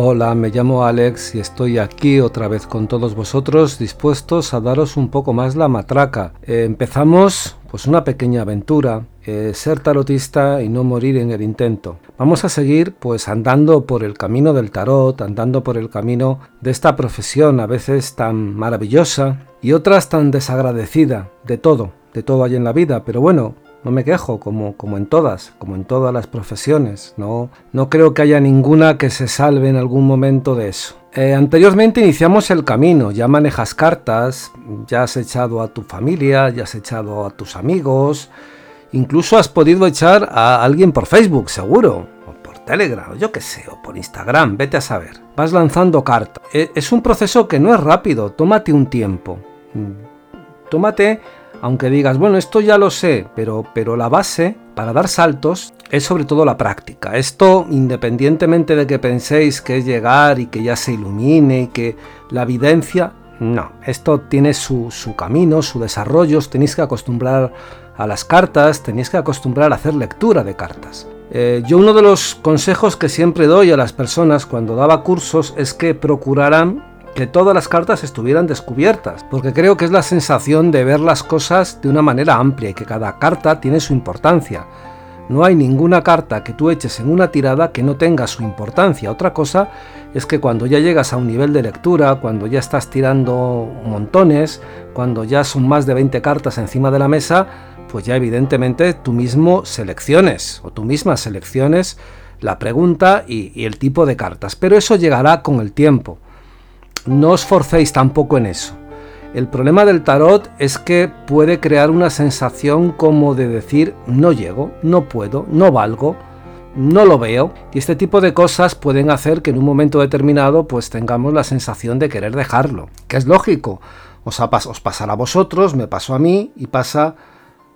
Hola, me llamo Alex y estoy aquí otra vez con todos vosotros dispuestos a daros un poco más la matraca. Eh, empezamos pues una pequeña aventura, eh, ser tarotista y no morir en el intento. Vamos a seguir pues andando por el camino del tarot, andando por el camino de esta profesión a veces tan maravillosa y otras tan desagradecida de todo, de todo hay en la vida, pero bueno, no me quejo, como, como en todas, como en todas las profesiones. No, no creo que haya ninguna que se salve en algún momento de eso. Eh, anteriormente iniciamos el camino, ya manejas cartas, ya has echado a tu familia, ya has echado a tus amigos, incluso has podido echar a alguien por Facebook, seguro, o por Telegram, o yo qué sé, o por Instagram, vete a saber. Vas lanzando cartas. Eh, es un proceso que no es rápido, tómate un tiempo. Mm, tómate aunque digas, bueno, esto ya lo sé, pero, pero la base para dar saltos es sobre todo la práctica. Esto, independientemente de que penséis que es llegar y que ya se ilumine y que la evidencia, no, esto tiene su, camino, su desarrollo, os tenéis que acostumbrar a las cartas, tenéis que acostumbrar a hacer lectura de cartas. Eh, yo uno de los consejos que siempre doy a las personas cuando daba cursos es que procuraran que todas las cartas estuvieran descubiertas, porque creo que es la sensación de ver las cosas de una manera amplia y que cada carta tiene su importancia. No hay ninguna carta que tú eches en una tirada que no tenga su importancia. Otra cosa es que cuando ya llegas a un nivel de lectura, cuando ya estás tirando montones, cuando ya son más de 20 cartas encima de la mesa, pues ya evidentemente tú mismo selecciones o tú misma selecciones la pregunta y, y el tipo de cartas. Pero eso llegará con el tiempo no os forcéis tampoco en eso. El problema del tarot es que puede crear una sensación como de decir no llego, no puedo, no valgo, no lo veo. Y este tipo de cosas pueden hacer que en un momento determinado pues tengamos la sensación de querer dejarlo. Que es lógico. Os, os pasará a vosotros, me pasó a mí y pasa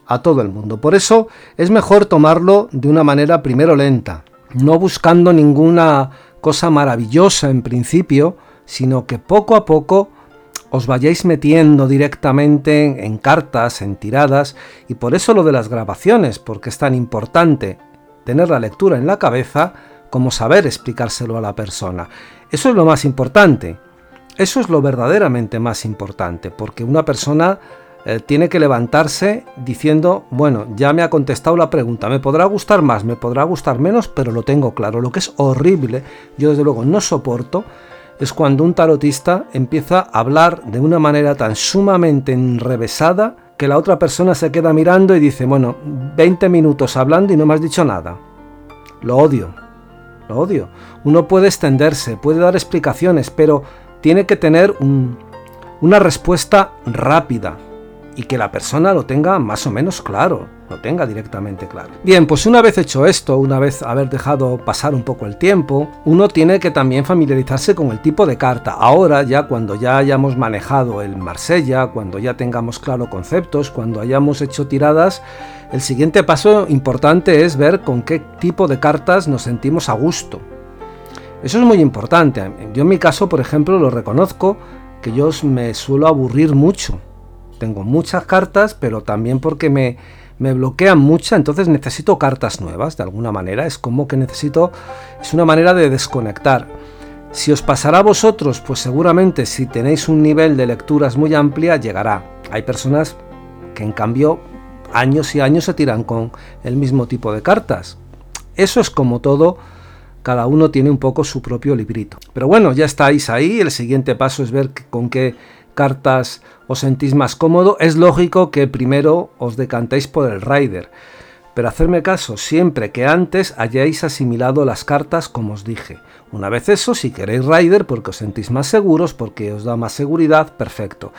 a todo el mundo. Por eso es mejor tomarlo de una manera primero lenta, no buscando ninguna cosa maravillosa en principio, sino que poco a poco os vayáis metiendo directamente en, cartas, en tiradas, y por eso lo de las grabaciones, porque es tan importante tener la lectura en la cabeza como saber explicárselo a la persona. Eso es lo más importante. Eso es lo verdaderamente más importante, porque una persona eh, tiene que levantarse diciendo, bueno, ya me ha contestado la pregunta, me podrá gustar más, me podrá gustar menos, pero lo tengo claro. Lo que es horrible, yo desde luego no soporto, es cuando un tarotista empieza a hablar de una manera tan sumamente enrevesada que la otra persona se queda mirando y dice, bueno, 20 minutos hablando y no me has dicho nada. Lo odio, lo odio. Uno puede extenderse, puede dar explicaciones, pero tiene que tener una respuesta rápida y que la persona lo tenga más o menos claro lo tenga directamente claro. Bien, pues una vez hecho esto, una vez haber dejado pasar un poco el tiempo, uno tiene que también familiarizarse con el tipo de carta. Ahora ya cuando ya hayamos manejado el Marsella, cuando ya tengamos claro conceptos, cuando hayamos hecho tiradas, el siguiente paso importante es ver con qué tipo de cartas nos sentimos a gusto. Eso es muy importante. Yo en mi caso, por ejemplo, lo reconozco que yo me suelo aburrir mucho. Tengo muchas cartas, pero también porque me, me bloquean muchas, entonces necesito cartas nuevas de alguna manera. Es como que necesito, es una manera de desconectar. Si os pasará a vosotros, pues seguramente si tenéis un nivel de lecturas muy amplia, llegará. Hay personas que en cambio años y años se tiran con el mismo tipo de cartas. Eso es como todo, cada uno tiene un poco su propio librito. Pero bueno, ya estáis ahí, el siguiente paso es ver con qué cartas os sentís más cómodo, es lógico que primero os decantéis por el Rider. Pero hacerme caso siempre que antes hayáis asimilado las cartas como os dije. Una vez eso, si queréis Rider porque os sentís más seguros, porque os da más seguridad, perfecto.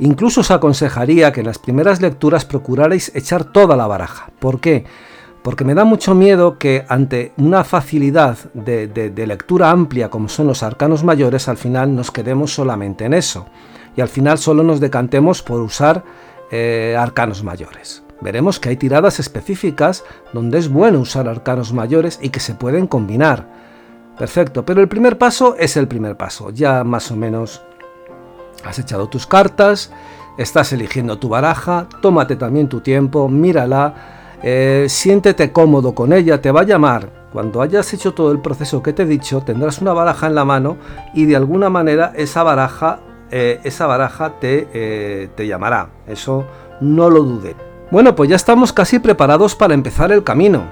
Incluso os aconsejaría que en las primeras lecturas procurarais echar toda la baraja. ¿Por qué? Porque me da mucho miedo que ante una facilidad de, de lectura amplia como son los arcanos mayores, al final nos quedemos solamente en eso y al final solo nos decantemos por usar eh, arcanos mayores. Veremos que hay tiradas específicas donde es bueno usar arcanos mayores y que se pueden combinar. Perfecto, pero el primer paso es el primer paso. Ya más o menos has echado tus cartas, estás eligiendo tu baraja, tómate también tu tiempo, mírala eh, siéntete cómodo con ella, te va a llamar. Cuando hayas hecho todo el proceso que te he dicho, tendrás una baraja en la mano y de alguna manera esa baraja, eh, esa baraja te, eh, te llamará. Eso no lo dude. Bueno, pues ya estamos casi preparados para empezar el camino.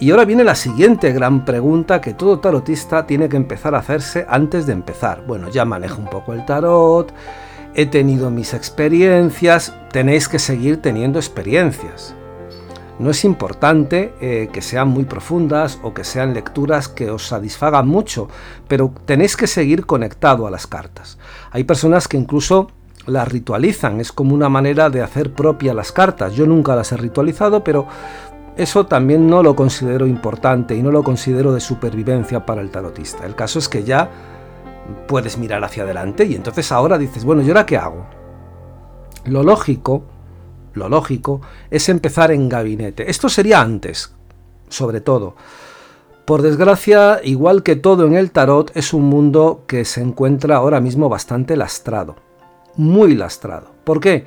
Y ahora viene la siguiente gran pregunta que todo tarotista tiene que empezar a hacerse antes de empezar. Bueno, ya manejo un poco el tarot, he tenido mis experiencias, tenéis que seguir teniendo experiencias. No es importante eh, que sean muy profundas o que sean lecturas que os satisfagan mucho, pero tenéis que seguir conectado a las cartas. Hay personas que incluso las ritualizan, es como una manera de hacer propia las cartas. Yo nunca las he ritualizado, pero eso también no lo considero importante y no lo considero de supervivencia para el tarotista. El caso es que ya puedes mirar hacia adelante y entonces ahora dices, bueno, ¿y ahora qué hago? Lo lógico, lo lógico es empezar en gabinete. Esto sería antes, sobre todo. Por desgracia, igual que todo en el tarot, es un mundo que se encuentra ahora mismo bastante lastrado. Muy lastrado. ¿Por qué?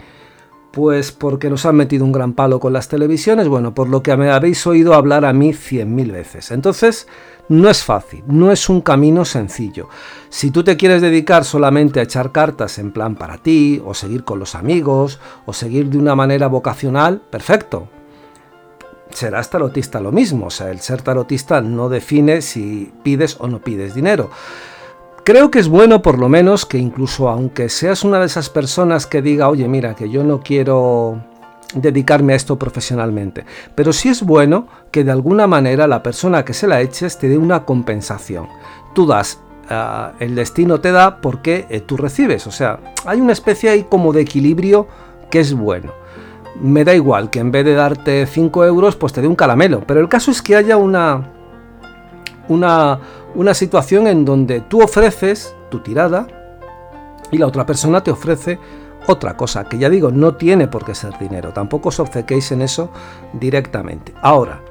Pues porque nos han metido un gran palo con las televisiones, bueno, por lo que me habéis oído hablar a mí cien mil veces. Entonces, no es fácil, no es un camino sencillo. Si tú te quieres dedicar solamente a echar cartas en plan para ti, o seguir con los amigos, o seguir de una manera vocacional, perfecto. Serás tarotista lo mismo, o sea, el ser tarotista no define si pides o no pides dinero. Creo que es bueno por lo menos que incluso aunque seas una de esas personas que diga, oye, mira, que yo no quiero dedicarme a esto profesionalmente, pero sí es bueno que de alguna manera la persona que se la eches te dé una compensación. Tú das, ah, el destino te da porque eh, tú recibes, o sea, hay una especie ahí como de equilibrio que es bueno. Me da igual que en vez de darte 5 euros, pues te dé un caramelo, pero el caso es que haya una, una, una situación en donde tú ofreces tu tirada y la otra persona te ofrece otra cosa, que ya digo, no tiene por qué ser dinero, tampoco os obcequéis en eso directamente. Ahora,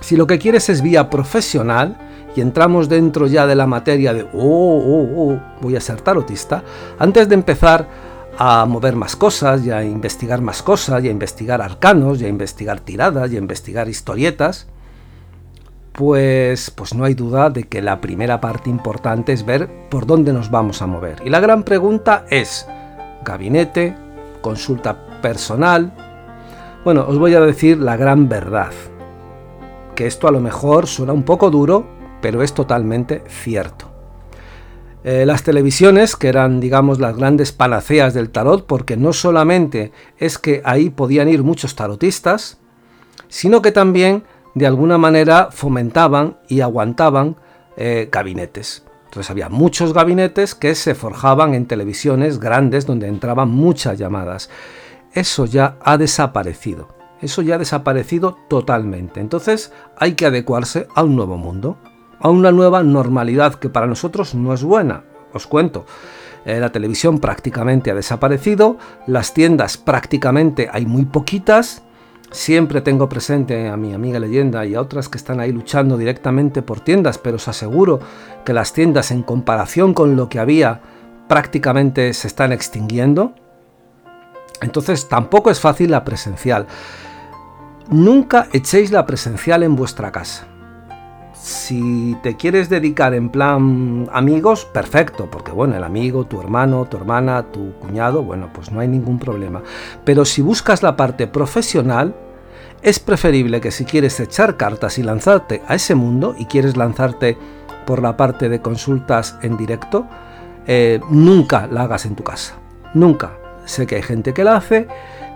si lo que quieres es vía profesional y entramos dentro ya de la materia de, oh, oh, oh, voy a ser tarotista, antes de empezar a mover más cosas y a investigar más cosas y a investigar arcanos y a investigar tiradas y a investigar historietas, pues, pues no hay duda de que la primera parte importante es ver por dónde nos vamos a mover. Y la gran pregunta es, gabinete, consulta personal. Bueno, os voy a decir la gran verdad, que esto a lo mejor suena un poco duro, pero es totalmente cierto. Eh, las televisiones, que eran, digamos, las grandes panaceas del tarot, porque no solamente es que ahí podían ir muchos tarotistas, sino que también de alguna manera fomentaban y aguantaban eh, gabinetes. Entonces había muchos gabinetes que se forjaban en televisiones grandes donde entraban muchas llamadas. Eso ya ha desaparecido. Eso ya ha desaparecido totalmente. Entonces hay que adecuarse a un nuevo mundo, a una nueva normalidad que para nosotros no es buena. Os cuento. Eh, la televisión prácticamente ha desaparecido, las tiendas prácticamente hay muy poquitas, Siempre tengo presente a mi amiga leyenda y a otras que están ahí luchando directamente por tiendas, pero os aseguro que las tiendas en comparación con lo que había prácticamente se están extinguiendo. Entonces tampoco es fácil la presencial. Nunca echéis la presencial en vuestra casa. Si te quieres dedicar en plan amigos, perfecto, porque bueno, el amigo, tu hermano, tu hermana, tu cuñado, bueno, pues no hay ningún problema. Pero si buscas la parte profesional, es preferible que si quieres echar cartas y lanzarte a ese mundo y quieres lanzarte por la parte de consultas en directo, eh, nunca la hagas en tu casa. Nunca. Sé que hay gente que la hace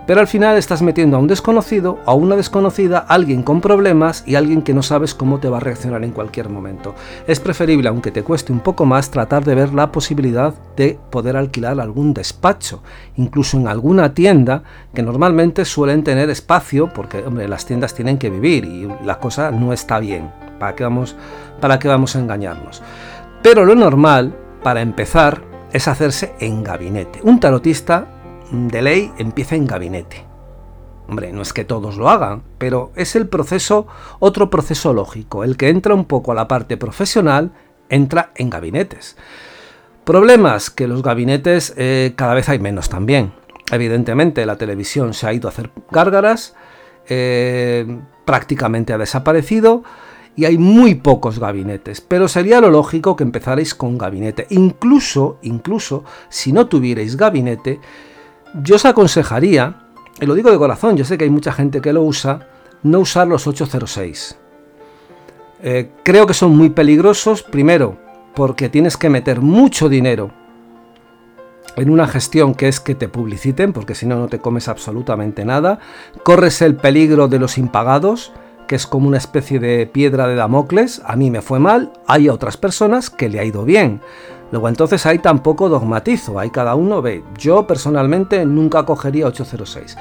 pero al final estás metiendo a un desconocido, a una desconocida, alguien con problemas y alguien que no sabes cómo te va a reaccionar en cualquier momento. Es preferible, aunque te cueste un poco más, tratar de ver la posibilidad de poder alquilar algún despacho, incluso en alguna tienda que normalmente suelen tener espacio, porque hombre, las tiendas tienen que vivir y la cosa no está bien. ¿Para qué vamos, para qué vamos a engañarnos? Pero lo normal, para empezar, es hacerse en gabinete. Un tarotista de ley empieza en gabinete. Hombre, no es que todos lo hagan, pero es el proceso, otro proceso lógico. El que entra un poco a la parte profesional, entra en gabinetes. Problemas que los gabinetes eh, cada vez hay menos también. Evidentemente la televisión se ha ido a hacer gárgaras eh, prácticamente ha desaparecido y hay muy pocos gabinetes, pero sería lo lógico que empezarais con gabinete. Incluso, incluso, si no tuvierais gabinete, yo os aconsejaría, y lo digo de corazón, yo sé que hay mucha gente que lo usa, no usar los 806. Eh, creo que son muy peligrosos, primero, porque tienes que meter mucho dinero en una gestión que es que te publiciten, porque si no, no te comes absolutamente nada. Corres el peligro de los impagados, que es como una especie de piedra de Damocles. A mí me fue mal, hay otras personas que le ha ido bien. Luego entonces ahí tampoco dogmatizo, ahí cada uno ve. Yo personalmente nunca cogería 806.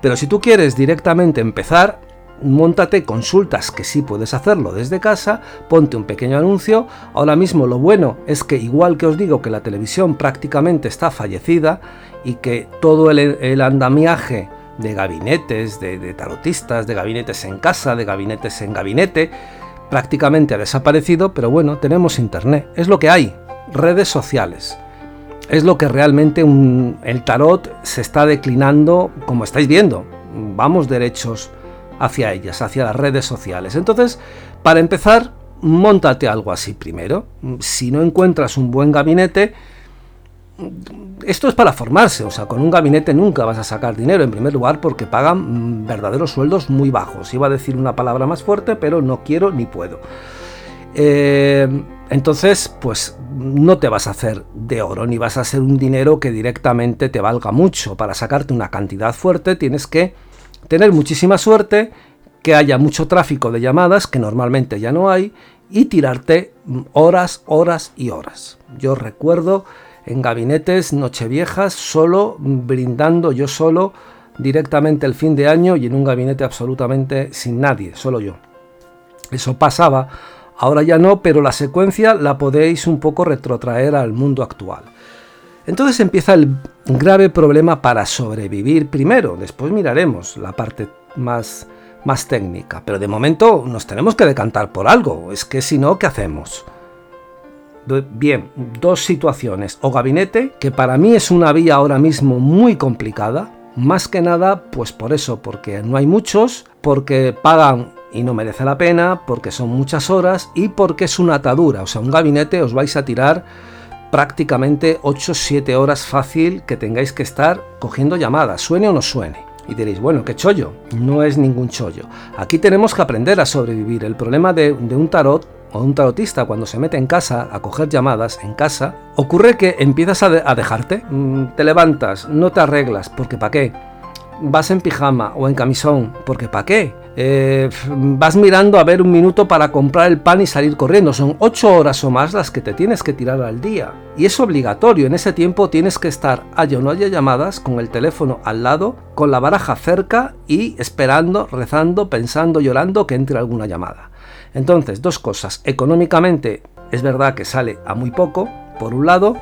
Pero si tú quieres directamente empezar, Móntate consultas que sí puedes hacerlo desde casa, ponte un pequeño anuncio. Ahora mismo lo bueno es que igual que os digo que la televisión prácticamente está fallecida y que todo el, andamiaje de gabinetes, de tarotistas, de gabinetes en casa, de gabinetes en gabinete, prácticamente ha desaparecido, pero bueno, tenemos internet, es lo que hay, redes sociales. Es lo que realmente el tarot se está declinando, como estáis viendo. Vamos derechos hacia ellas, hacia las redes sociales. Entonces, para empezar, montate algo así primero. Si no encuentras un buen gabinete, esto es para formarse, o sea, con un gabinete nunca vas a sacar dinero, en primer lugar porque pagan verdaderos sueldos muy bajos. Iba a decir una palabra más fuerte, pero no quiero ni puedo. Eh, entonces, pues no te vas a hacer de oro, ni vas a hacer un dinero que directamente te valga mucho. Para sacarte una cantidad fuerte tienes que tener muchísima suerte, que haya mucho tráfico de llamadas, que normalmente ya no hay, y tirarte horas, horas y horas. Yo recuerdo en gabinetes nocheviejas solo brindando yo solo directamente el fin de año y en un gabinete absolutamente sin nadie, solo yo. Eso pasaba, ahora ya no, pero la secuencia la podéis un poco retrotraer al mundo actual. Entonces empieza el grave problema para sobrevivir primero, después miraremos la parte más, más técnica, pero de momento nos tenemos que decantar por algo, es que si no, ¿qué hacemos? Bien, dos situaciones, o gabinete, que para mí es una vía ahora mismo muy complicada, más que nada, pues por eso, porque no hay muchos, porque pagan y no merece la pena, porque son muchas horas y porque es una atadura, o sea, un gabinete os vais a tirar prácticamente 8-7 horas fácil que tengáis que estar cogiendo llamadas, suene o no suene. Y diréis, bueno, ¿qué chollo? No es ningún chollo. Aquí tenemos que aprender a sobrevivir. El problema de, un tarot o un tarotista cuando se mete en casa a coger llamadas en casa, ocurre que empiezas a, a dejarte. Mm, te levantas, no te arreglas, porque ¿para qué? Vas en pijama o en camisón, porque ¿para qué? Eh, vas mirando a ver un minuto para comprar el pan y salir corriendo. Son ocho horas o más las que te tienes que tirar al día. Y es obligatorio, en ese tiempo tienes que estar, haya o no haya llamadas, con el teléfono al lado, con la baraja cerca y esperando, rezando, pensando, llorando que entre alguna llamada. Entonces, dos cosas. Económicamente es verdad que sale a muy poco, por un lado,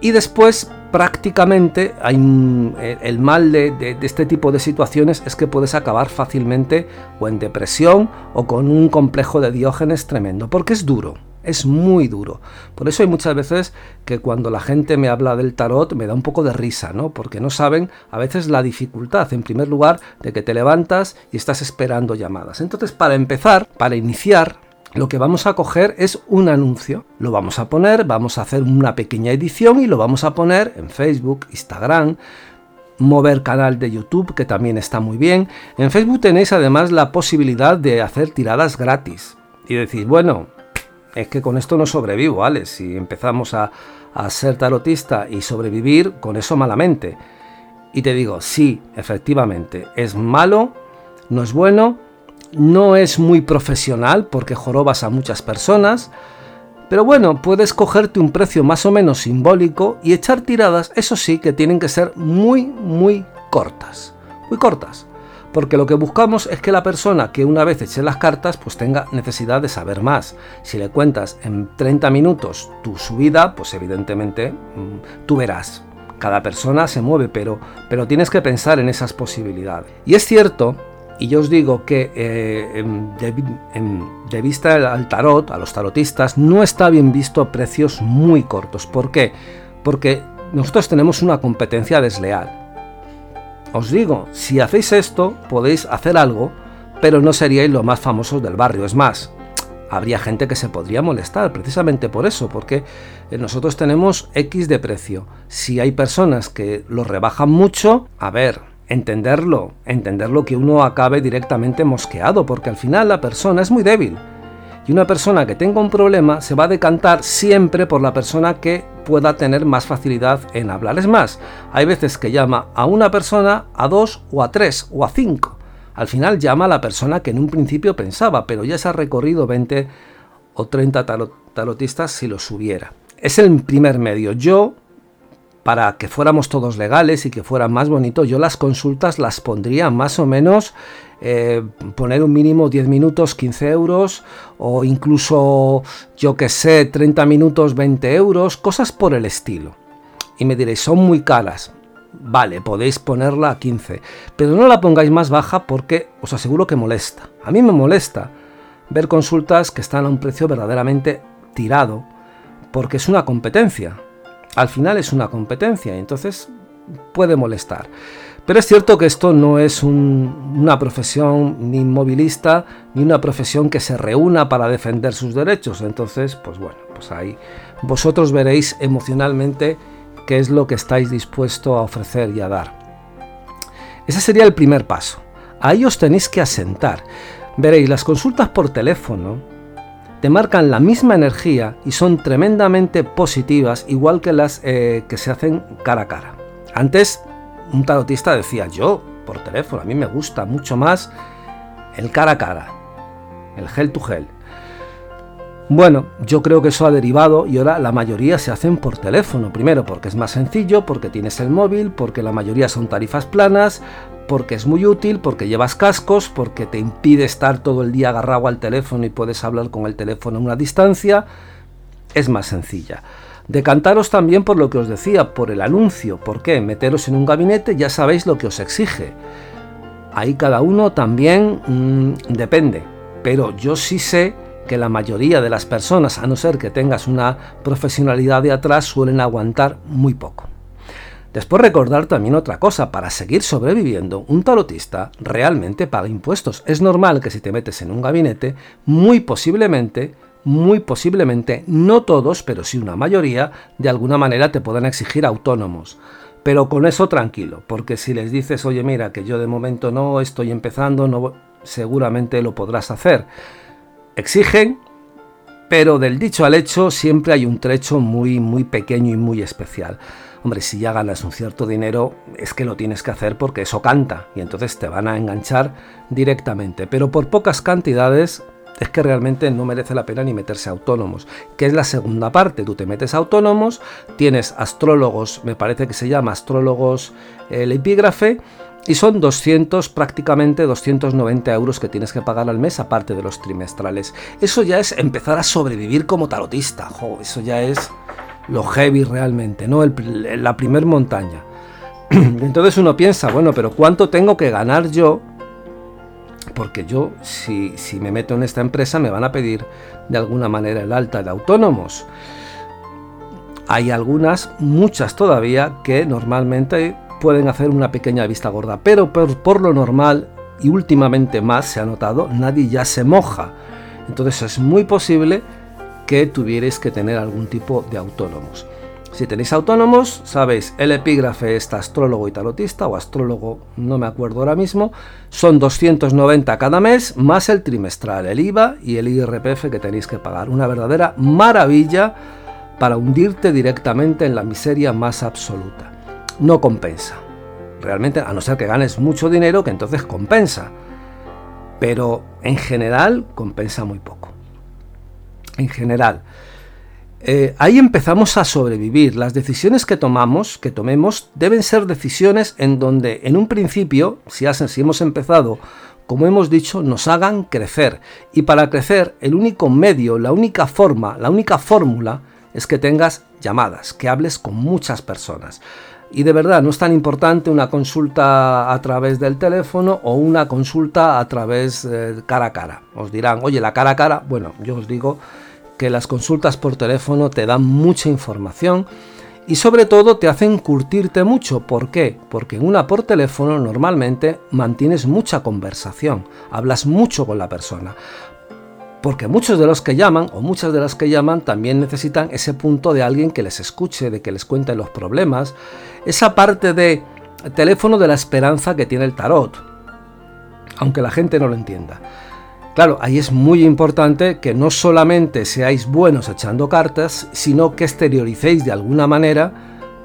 y después prácticamente hay el mal de, este tipo de situaciones es que puedes acabar fácilmente o en depresión o con un complejo de diógenes tremendo, porque es duro, es muy duro. Por eso hay muchas veces que cuando la gente me habla del tarot me da un poco de risa, ¿no? Porque no saben a veces la dificultad, en primer lugar, de que te levantas y estás esperando llamadas. Entonces, para empezar, para iniciar, lo que vamos a coger es un anuncio. Lo vamos a poner, vamos a hacer una pequeña edición y lo vamos a poner en Facebook, Instagram, mover canal de YouTube, que también está muy bien. En Facebook tenéis además la posibilidad de hacer tiradas gratis. Y decir, bueno, es que con esto no sobrevivo, ¿vale? Si empezamos a, a ser tarotista y sobrevivir, con eso malamente. Y te digo, sí, efectivamente, es malo, no es bueno, no es muy profesional porque jorobas a muchas personas, pero bueno, puedes cogerte un precio más o menos simbólico y echar tiradas, eso sí, que tienen que ser muy, muy cortas. Muy cortas. Porque lo que buscamos es que la persona que una vez eche las cartas, pues tenga necesidad de saber más. Si le cuentas en 30 minutos tu subida, pues evidentemente mm, tú verás. Cada persona se mueve, pero, pero tienes que pensar en esas posibilidades. Y es cierto y yo os digo que eh, de, vista al tarot, a los tarotistas, no está bien visto precios muy cortos. ¿Por qué? Porque nosotros tenemos una competencia desleal. os digo, si hacéis esto, podéis hacer algo, pero no seríais los más famosos del barrio. Es más, habría gente que se podría molestar precisamente por eso, porque eh, nosotros tenemos X de precio. Si hay personas que lo rebajan mucho, a ver, entenderlo, entenderlo que uno acabe directamente mosqueado, porque al final la persona es muy débil. Y una persona que tenga un problema se va a decantar siempre por la persona que pueda tener más facilidad en hablar. Es más, hay veces que llama a una persona, a dos o a tres o a cinco. Al final llama a la persona que en un principio pensaba, pero ya se ha recorrido 20 o 30 tarotistas si los hubiera. Es el primer medio. Yo para que fuéramos todos legales y que fuera más bonito, yo las consultas las pondría más o menos eh, poner un mínimo 10 minutos, 15 euros, o incluso, yo que sé, 30 minutos, 20 euros, cosas por el estilo. Y me diréis, son muy caras. Vale, podéis ponerla a 15, pero no la pongáis más baja porque os aseguro que molesta. A mí me molesta ver consultas que están a un precio verdaderamente tirado, porque es una competencia al final es una competencia entonces puede molestar. Pero es cierto que esto no es una profesión ni movilista ni una profesión que se reúna para defender sus derechos. Entonces, pues bueno, pues ahí vosotros veréis emocionalmente qué es lo que estáis dispuesto a ofrecer y a dar. Ese sería el primer paso. Ahí os tenéis que asentar. Veréis, las consultas por teléfono te marcan la misma energía y son tremendamente positivas, igual que las eh, que se hacen cara a cara. Antes, un tarotista decía, yo, por teléfono, a mí me gusta mucho más el cara a cara, el gel to gel. Bueno, yo creo que eso ha derivado y ahora la mayoría se hacen por teléfono. Primero porque es más sencillo, porque tienes el móvil, porque la mayoría son tarifas planas, porque es muy útil, porque llevas cascos, porque te impide estar todo el día agarrado al teléfono y puedes hablar con el teléfono a una distancia. Es más sencilla. Decantaros también por lo que os decía, por el anuncio. ¿Por qué? Meteros en un gabinete, ya sabéis lo que os exige. Ahí cada uno también mm, depende. Pero yo sí sé que la mayoría de las personas, a no ser que tengas una profesionalidad de atrás, suelen aguantar muy poco. Después recordar también otra cosa, para seguir sobreviviendo, un tarotista realmente paga impuestos. Es normal que si te metes en un gabinete, muy posiblemente, muy posiblemente, no todos, pero sí una mayoría, de alguna manera te puedan exigir autónomos. Pero con eso tranquilo, porque si les dices, oye mira, que yo de momento no estoy empezando, no, seguramente lo podrás hacer exigen, pero del dicho al hecho siempre hay un trecho muy, muy pequeño y muy especial. Hombre, si ya ganas un cierto dinero, es que lo tienes que hacer porque eso canta y entonces te van a enganchar directamente. Pero por pocas cantidades es que realmente no merece la pena ni meterse autónomos, que es la segunda parte. Tú te metes autónomos, tienes astrólogos, me parece que se llama astrólogos el epígrafe, y son 200, prácticamente 290 euros que tienes que pagar al mes aparte de los trimestrales. Eso ya es empezar a sobrevivir como tarotista. eso ya es lo heavy realmente, ¿no? la primer montaña. Entonces uno piensa, bueno, pero ¿cuánto tengo que ganar yo? Porque yo, si, si me meto en esta empresa, me van a pedir de alguna manera el alta de autónomos. Hay algunas, muchas todavía, que normalmente pueden hacer una pequeña vista gorda, pero por, lo normal y últimamente más se ha notado, nadie ya se moja. Entonces es muy posible que tuvierais que tener algún tipo de autónomos. Si tenéis autónomos, sabéis, el epígrafe está astrólogo y tarotista, o astrólogo, no me acuerdo ahora mismo, son 290 cada mes, más el trimestral, el IVA y el IRPF que tenéis que pagar. Una verdadera maravilla para hundirte directamente en la miseria más absoluta no compensa. Realmente, a no ser que ganes mucho dinero, que entonces compensa. Pero en general compensa muy poco. En general. Eh, ahí empezamos a sobrevivir. Las decisiones que tomamos, que tomemos, deben ser decisiones en donde, en un principio, si, si hemos empezado, como hemos dicho, nos hagan crecer. Y para crecer, el único medio, la única forma, la única fórmula es que tengas llamadas, que hables con muchas personas. Y de verdad, no es tan importante una consulta a través del teléfono o una consulta a través de cara a cara. Os dirán, oye, la cara a cara, bueno, yo os digo que las consultas por teléfono te dan mucha información y sobre todo te hacen curtirte mucho. ¿Por qué? Porque en una por teléfono normalmente mantienes mucha conversación, hablas mucho con la persona. Porque muchos de los que llaman, o muchas de las que llaman, también necesitan ese punto de alguien que les escuche, de que les cuente los problemas, esa parte de teléfono de la esperanza que tiene el tarot, aunque la gente no lo entienda. Claro, ahí es muy importante que no solamente seáis buenos echando cartas, sino que exterioricéis de alguna manera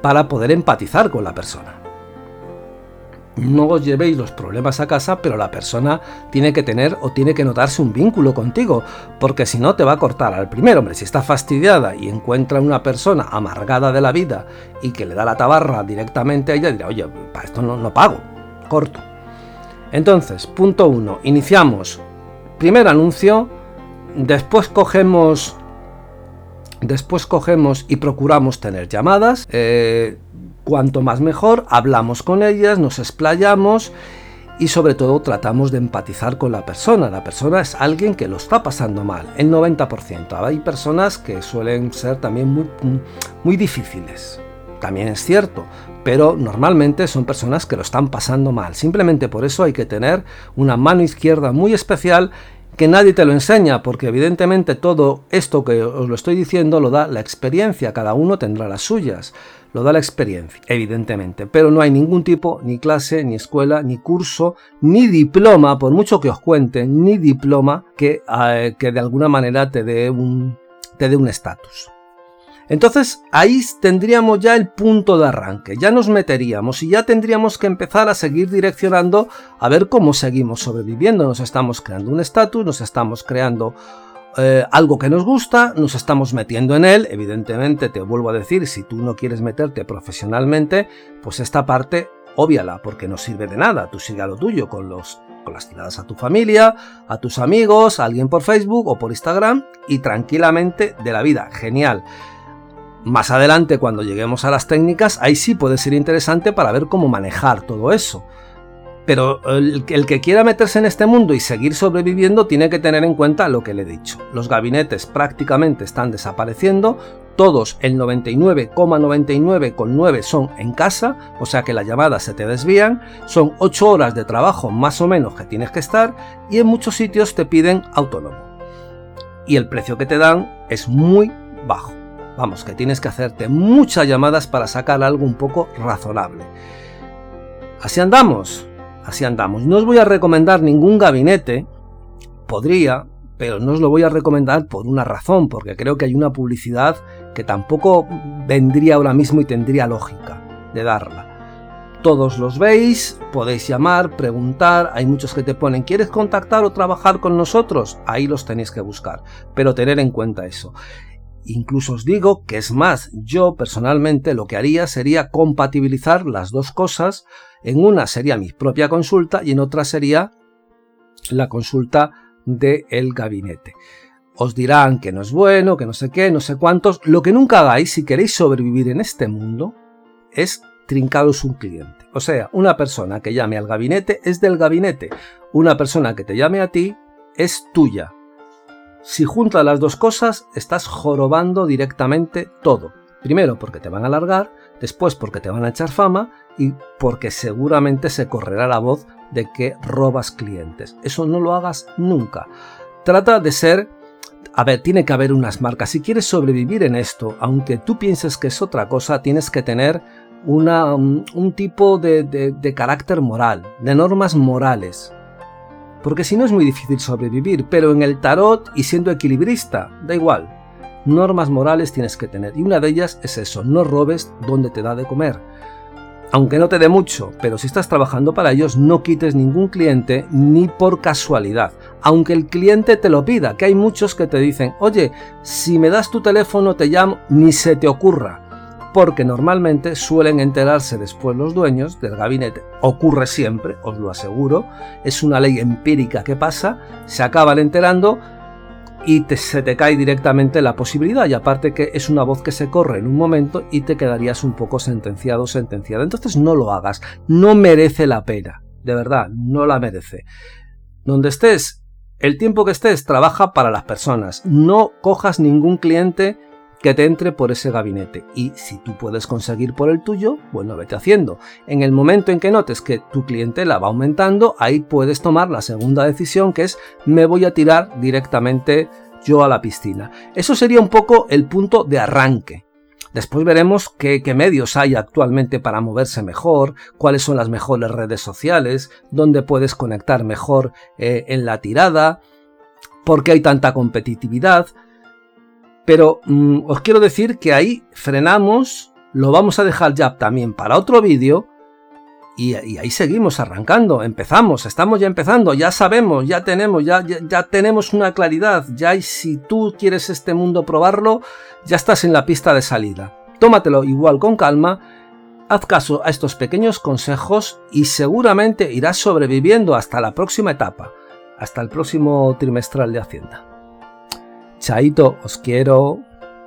para poder empatizar con la persona. No os llevéis los problemas a casa, pero la persona tiene que tener o tiene que notarse un vínculo contigo, porque si no te va a cortar al primero, hombre, si está fastidiada y encuentra una persona amargada de la vida y que le da la tabarra directamente a ella, dirá, oye, para esto no, no pago, corto. Entonces, punto uno, iniciamos primer anuncio, después cogemos después cogemos y procuramos tener llamadas, eh, cuanto más mejor, hablamos con ellas, nos explayamos y sobre todo tratamos de empatizar con la persona. La persona es alguien que lo está pasando mal, el 90%. Hay personas que suelen ser también muy, muy difíciles, también es cierto, pero normalmente son personas que lo están pasando mal. Simplemente por eso hay que tener una mano izquierda muy especial que nadie te lo enseña, porque evidentemente todo esto que os lo estoy diciendo lo da la experiencia, cada uno tendrá las suyas, lo da la experiencia, evidentemente, pero no hay ningún tipo, ni clase, ni escuela, ni curso, ni diploma, por mucho que os cuenten, ni diploma que, eh, que de alguna manera te un te dé un estatus. Entonces ahí tendríamos ya el punto de arranque, ya nos meteríamos y ya tendríamos que empezar a seguir direccionando a ver cómo seguimos sobreviviendo. Nos estamos creando un estatus, nos estamos creando eh, algo que nos gusta, nos estamos metiendo en él. Evidentemente, te vuelvo a decir, si tú no quieres meterte profesionalmente, pues esta parte óbviala, porque no sirve de nada. Tú sigue a lo tuyo con los con las tiradas a tu familia, a tus amigos, a alguien por Facebook o por Instagram y tranquilamente de la vida. Genial. Más adelante, cuando lleguemos a las técnicas, ahí sí puede ser interesante para ver cómo manejar todo eso. Pero el, que quiera meterse en este mundo y seguir sobreviviendo tiene que tener en cuenta lo que le he dicho. Los gabinetes prácticamente están desapareciendo, todos el 99,99,9 son en casa, o sea que las llamadas se te desvían, son 8 horas de trabajo más o menos que tienes que estar y en muchos sitios te piden autónomo. Y el precio que te dan es muy bajo. Vamos, que tienes que hacerte muchas llamadas para sacar algo un poco razonable. Así andamos, así andamos. No os voy a recomendar ningún gabinete, podría, pero no os lo voy a recomendar por una razón, porque creo que hay una publicidad que tampoco vendría ahora mismo y tendría lógica de darla. Todos los veis, podéis llamar, preguntar, hay muchos que te ponen, ¿quieres contactar o trabajar con nosotros? Ahí los tenéis que buscar, pero tener en cuenta eso. Incluso os digo que es más, yo personalmente lo que haría sería compatibilizar las dos cosas. En una sería mi propia consulta y en otra sería la consulta del el gabinete. Os dirán que no es bueno, que no sé qué, no sé cuántos. Lo que nunca hagáis si queréis sobrevivir en este mundo es trincaros un cliente. O sea, una persona que llame al gabinete es del gabinete. Una persona que te llame a ti es tuya. Si juntas las dos cosas, estás jorobando directamente todo. Primero porque te van a alargar, después porque te van a echar fama y porque seguramente se correrá la voz de que robas clientes. Eso no lo hagas nunca. Trata de ser... A ver, tiene que haber unas marcas. Si quieres sobrevivir en esto, aunque tú pienses que es otra cosa, tienes que tener una, un, tipo de, de carácter moral, de normas morales porque si no es muy difícil sobrevivir, pero en el tarot y siendo equilibrista, da igual. Normas morales tienes que tener y una de ellas es eso, no robes donde te da de comer. Aunque no te dé mucho, pero si estás trabajando para ellos, no quites ningún cliente ni por casualidad, aunque el cliente te lo pida, que hay muchos que te dicen, oye, si me das tu teléfono te llamo, ni se te ocurra porque normalmente suelen enterarse después los dueños del gabinete. Ocurre siempre, os lo aseguro, es una ley empírica que pasa, se acaban enterando y se te cae directamente la posibilidad y aparte que es una voz que se corre en un momento y te quedarías un poco sentenciado sentenciado. Entonces no lo hagas, no merece la pena, de verdad, no la merece. Donde estés, el tiempo que estés, trabaja para las personas, no cojas ningún cliente que te entre por ese gabinete. Y si tú puedes conseguir por el tuyo, bueno, vete haciendo. En el momento en que notes que tu clientela va aumentando, ahí puedes tomar la segunda decisión que es me voy a tirar directamente yo a la piscina. Eso sería un poco el punto de arranque. Después veremos qué, medios hay actualmente para moverse mejor, cuáles son las mejores redes sociales, dónde puedes conectar mejor eh, en la tirada, por qué hay tanta competitividad. Pero mm, os quiero decir que ahí frenamos, lo vamos a dejar ya también para otro vídeo, y, ahí seguimos arrancando, empezamos, estamos ya empezando, ya sabemos, ya tenemos, ya, ya, tenemos una claridad, ya si tú quieres este mundo probarlo, ya estás en la pista de salida. Tómatelo igual con calma, haz caso a estos pequeños consejos y seguramente irás sobreviviendo hasta la próxima etapa, hasta el próximo trimestral de Hacienda. Chaito, os quiero.